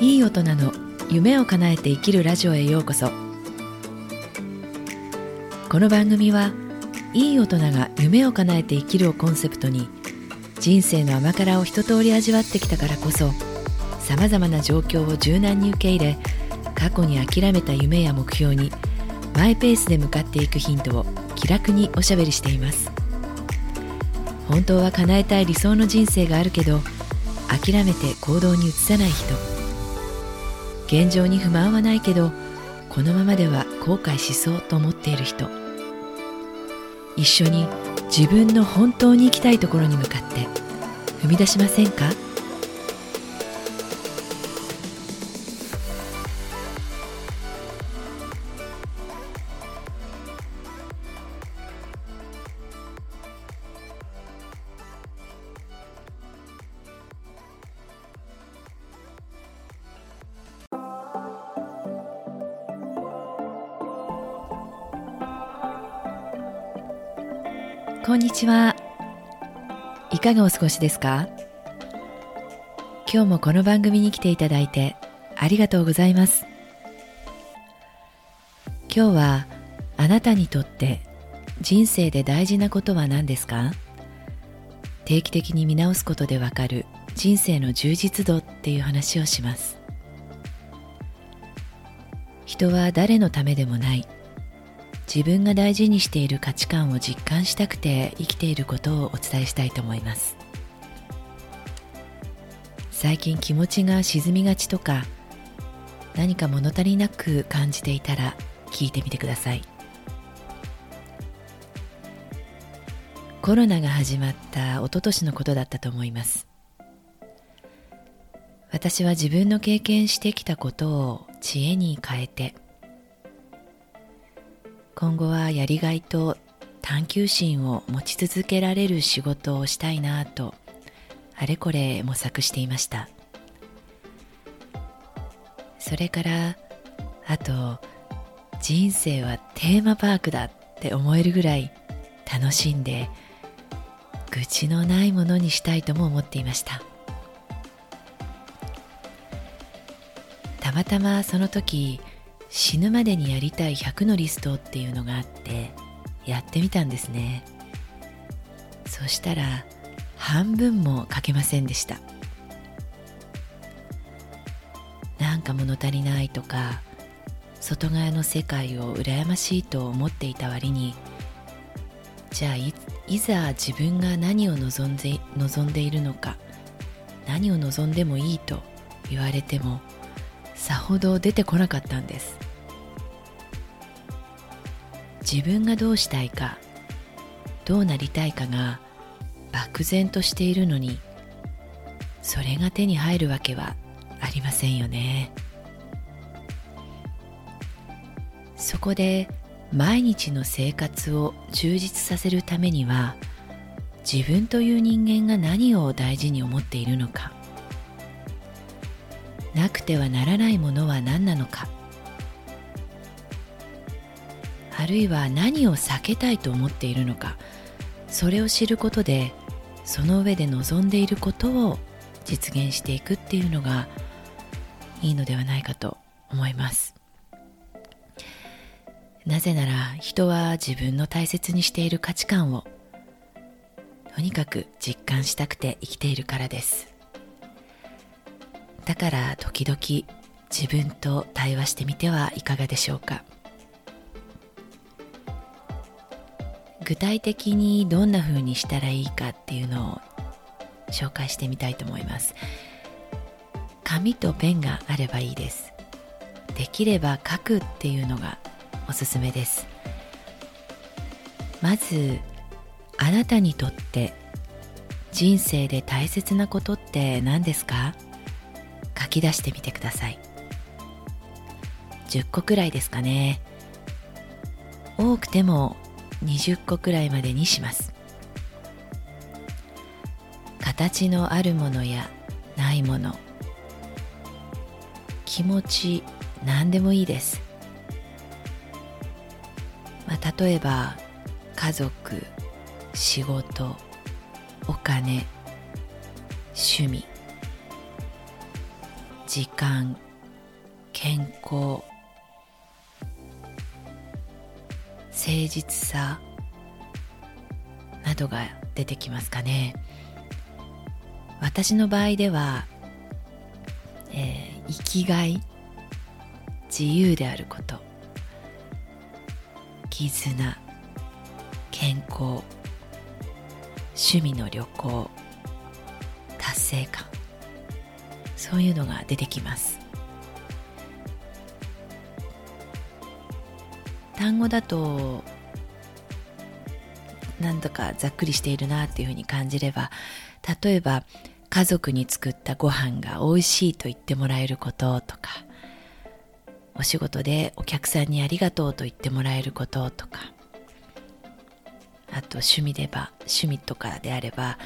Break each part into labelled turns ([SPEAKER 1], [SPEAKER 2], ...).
[SPEAKER 1] いい大人の夢を叶えて生きるラジオへようこそ。この番組はいい大人が夢を叶えて生きるをコンセプトに人生の甘辛を一通り味わってきたからこそさまざまな状況を柔軟に受け入れ過去に諦めた夢や目標にマイペースで向かっていくヒントを気楽におしゃべりしています。本当は叶えたい理想の人生があるけど諦めて行動に移さない人。現状に不満はないけどこのままでは後悔しそうと思っている人。一緒に自分の本当に行きたいところに向かって踏み出しませんか？こんにちは。いかがお過ごしですか？今日もこの番組に来ていただいてありがとうございます。今日はあなたにとって人生で大事なことは何ですか？定期的に見直すことでわかる人生の充実度っていう話をします。人は誰のためでもない自分が大事にしている価値観を実感したくて生きていることをお伝えしたいと思います。最近気持ちが沈みがちとか何か物足りなく感じていたら聞いてみてください。コロナが始まった一昨年のことだったと思います。私は自分の経験してきたことを知恵に変えて今後はやりがいと探求心を持ち続けられる仕事をしたいなとあれこれ模索していました。それからあと人生はテーマパークだって思えるぐらい楽しんで愚痴のないものにしたいとも思っていました。たまたまその時死ぬまでにやりたい100のリストっていうのがあってやってみたんですね。そしたら半分も書けませんでした。なんか物足りないとか外側の世界を羨ましいと思っていた割にじゃあいざ自分が何を望んで望んでいるのか何を望んでもいいと言われてもさほど出てこなかったんです。自分がどうしたいかどうなりたいかが漠然としているのにそれが手に入るわけはありませんよね。そこで毎日の生活を充実させるためには自分という人間が何を大事に思っているのかなくてはならないものは何なのかあるいは何を避けたいと思っているのかそれを知ることでその上で望んでいることを実現していくっていうのがいいのではないかと思います。なぜなら人は自分の大切にしている価値観をとにかく実感したくて生きているからです。だから時々自分と対話してみてはいかがでしょうか。具体的にどんな風にしたらいいかっていうのを紹介してみたいと思います。紙とペンがあればいいです。できれば書くっていうのがおすすめです。まずあなたにとって人生で大切なことって何ですか？書き出してみてください。10個くらいですかね。多くても20個くらいまでにします。形のあるものやないもの。気持ち何でもいいです、まあ、例えば家族仕事お金趣味時間健康誠実さなどが出てきますかね。私の場合では、えー、生きがい自由であること絆健康趣味の旅行達成感そういうのが出てきます。単語だとなんだかざっくりしているなっていうふうに感じれば例えば家族に作ったご飯が美味しいと言ってもらえることとかお仕事でお客さんにありがとうと言ってもらえることとかあと趣味でば趣味とかであれば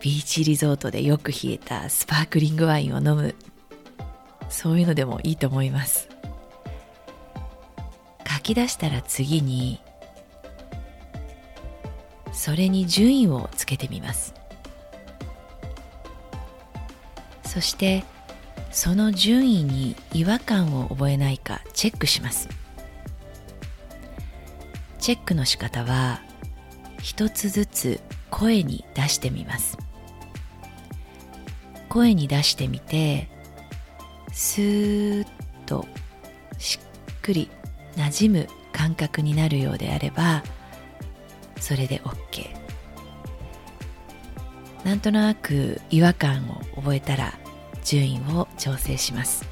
[SPEAKER 1] ビーチリゾートでよく冷えたスパークリングワインを飲む。そういうのでもいいと思います。き出したら次にそれに順位をつけてみます。そしてその順位に違和感を覚えないかチェックします。チェックの仕方は一つずつ声に出してみます。声に出してみてスーッとしっくり馴染む感覚になるようであればそれで OK なんとなく違和感を覚えたら順位を調整します。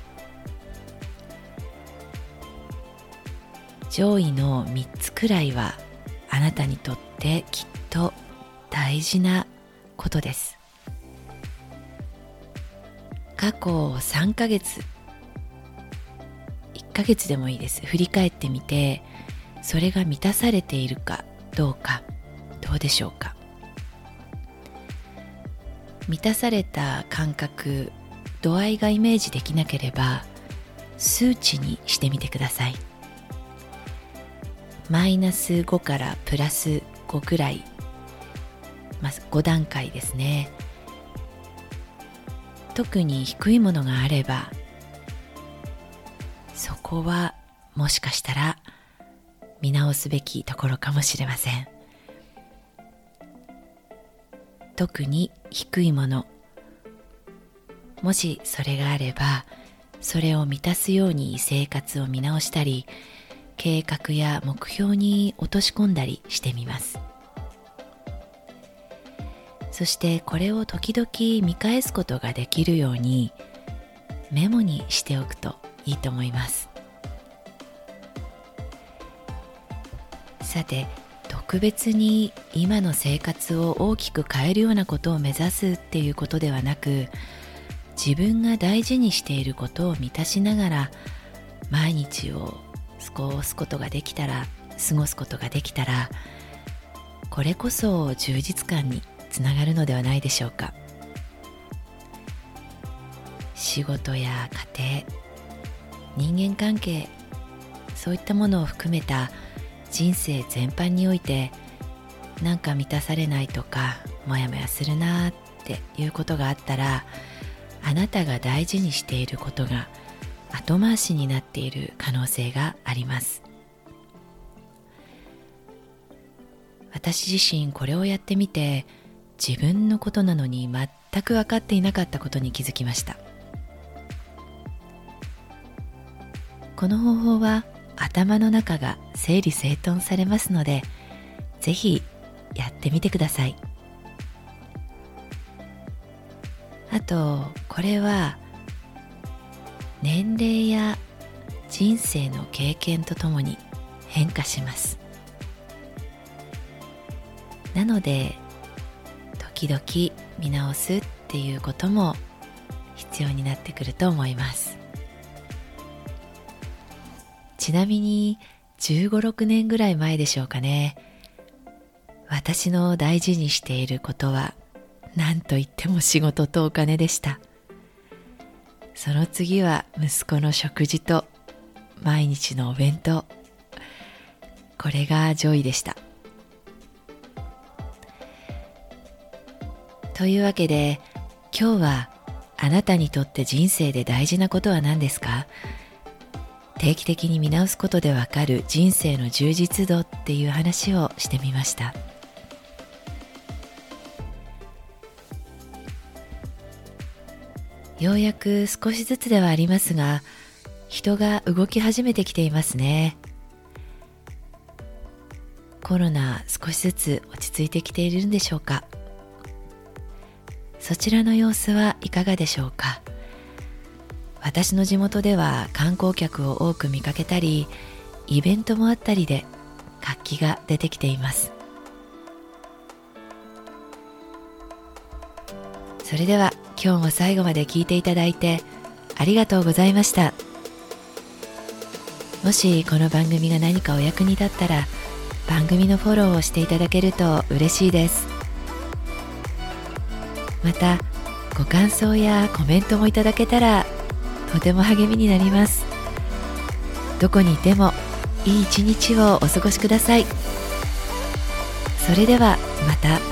[SPEAKER 1] 上位の3つくらいはあなたにとってきっと大事なことです。過去3ヶ月1ヶ月でもいいです。振り返ってみてそれが満たされているかどうかどうでしょうか。満たされた感覚度合いがイメージできなければ数値にしてみてください。マイナス5からプラス5くらい。まず5段階ですね。特に低いものがあればこはもしかしたら見直すべきところかもしれません。特に低いもの。もしそれがあればそれを満たすように生活を見直したり計画や目標に落とし込んだりしてみます。そしてこれを時々見返すことができるようにメモにしておくといいと思います。さて特別に今の生活を大きく変えるようなことを目指すっていうことではなく自分が大事にしていることを満たしながら毎日を過ごすことができたら過ごすことができたらこれこそ充実感につながるのではないでしょうか。仕事や家庭人間関係そういったものを含めた人生全般においてなんか満たされないとかモヤモヤするなっていうことがあったらあなたが大事にしていることが後回しになっている可能性があります。私自身これをやってみて自分のことなのに全く分かっていなかったことに気づきました。この方法は頭の中が整理整頓されますのでぜひやってみてください。あとこれは年齢や人生の経験とともに変化しますなので時々見直すっていうことも必要になってくると思いますちなみに1 5 6年ぐらい前でしょうかね。私の大事にしていることは何と言っても仕事とお金でした。その次は息子の食事と毎日のお弁当。これが上位でした。というわけで今日はあなたにとって人生で大事なことは何ですか？定期的に見直すことでわかる人生の充実度っていう話をしてみました。ようやく少しずつではありますが人が動き始めてきていますね。コロナ少しずつ落ち着いてきているんでしょうか？そちらの様子はいかがでしょうか？私の地元では観光客を多く見かけたりイベントもあったりで活気が出てきています。それでは今日も最後まで聞いていただいてありがとうございました。もしこの番組が何かお役に立ったら番組のフォローをしていただけると嬉しいです。またご感想やコメントもいただけたらとても励みになりますどこにいてもいい一日をお過ごしくださいそれではまた。